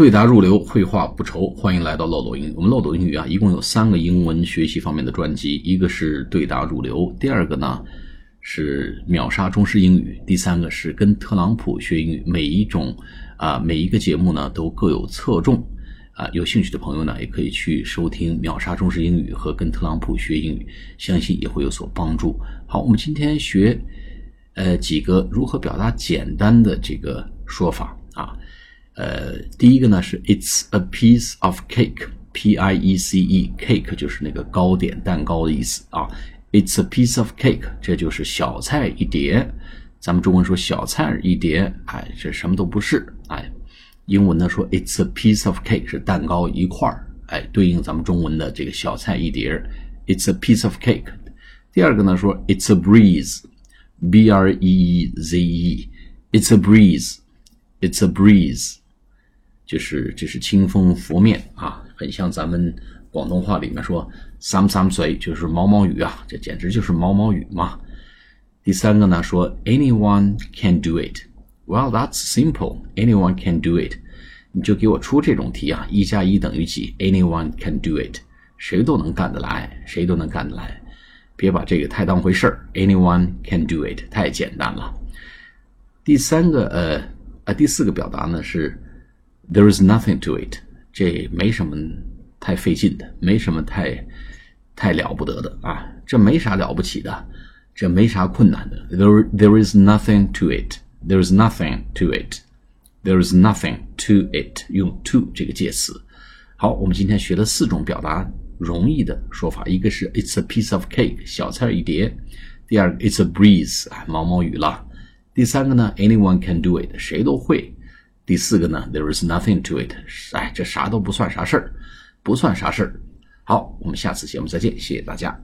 对答如流，绘画不愁。欢迎来到漏斗英语。我们漏斗英语啊，一共有三个英文学习方面的专辑，一个是对答如流，第二个呢是秒杀中式英语，第三个是跟特朗普学英语。每一种啊，每一个节目呢都各有侧重啊。有兴趣的朋友呢，也可以去收听秒杀中式英语和跟特朗普学英语，相信也会有所帮助。好，我们今天学呃几个如何表达简单的这个说法啊。呃，第一个呢是 It's a piece of cake，P I E C E，cake 就是那个糕点、蛋糕的意思啊。It's a piece of cake，这就是小菜一碟。咱们中文说小菜一碟，哎，这什么都不是，哎。英文呢说 It's a piece of cake 是蛋糕一块儿，哎，对应咱们中文的这个小菜一碟。It's a piece of cake。第二个呢说 It's a breeze，B R E E Z E，It's a breeze" It's a breeze。就是这是清风拂面啊，很像咱们广东话里面说“三三水”，就是毛毛雨啊，这简直就是毛毛雨嘛。第三个呢，说 “anyone can do it”。Well, that's simple. Anyone can do it. 你就给我出这种题啊，一加一等于几？Anyone can do it，谁都能干得来，谁都能干得来，别把这个太当回事儿。Anyone can do it，太简单了。第三个呃第四个表达呢是。There is nothing to it，这没什么太费劲的，没什么太太了不得的啊，这没啥了不起的，这没啥困难的。There there is nothing to it. There is nothing to it. There is nothing to it. 用 to 这个介词。好，我们今天学了四种表达容易的说法，一个是 It's a piece of cake，小菜一碟；第二个 It's a breeze，毛毛雨了；第三个呢，Anyone can do it，谁都会。第四个呢，There is nothing to it，哎，这啥都不算啥事儿，不算啥事儿。好，我们下次节目再见，谢谢大家。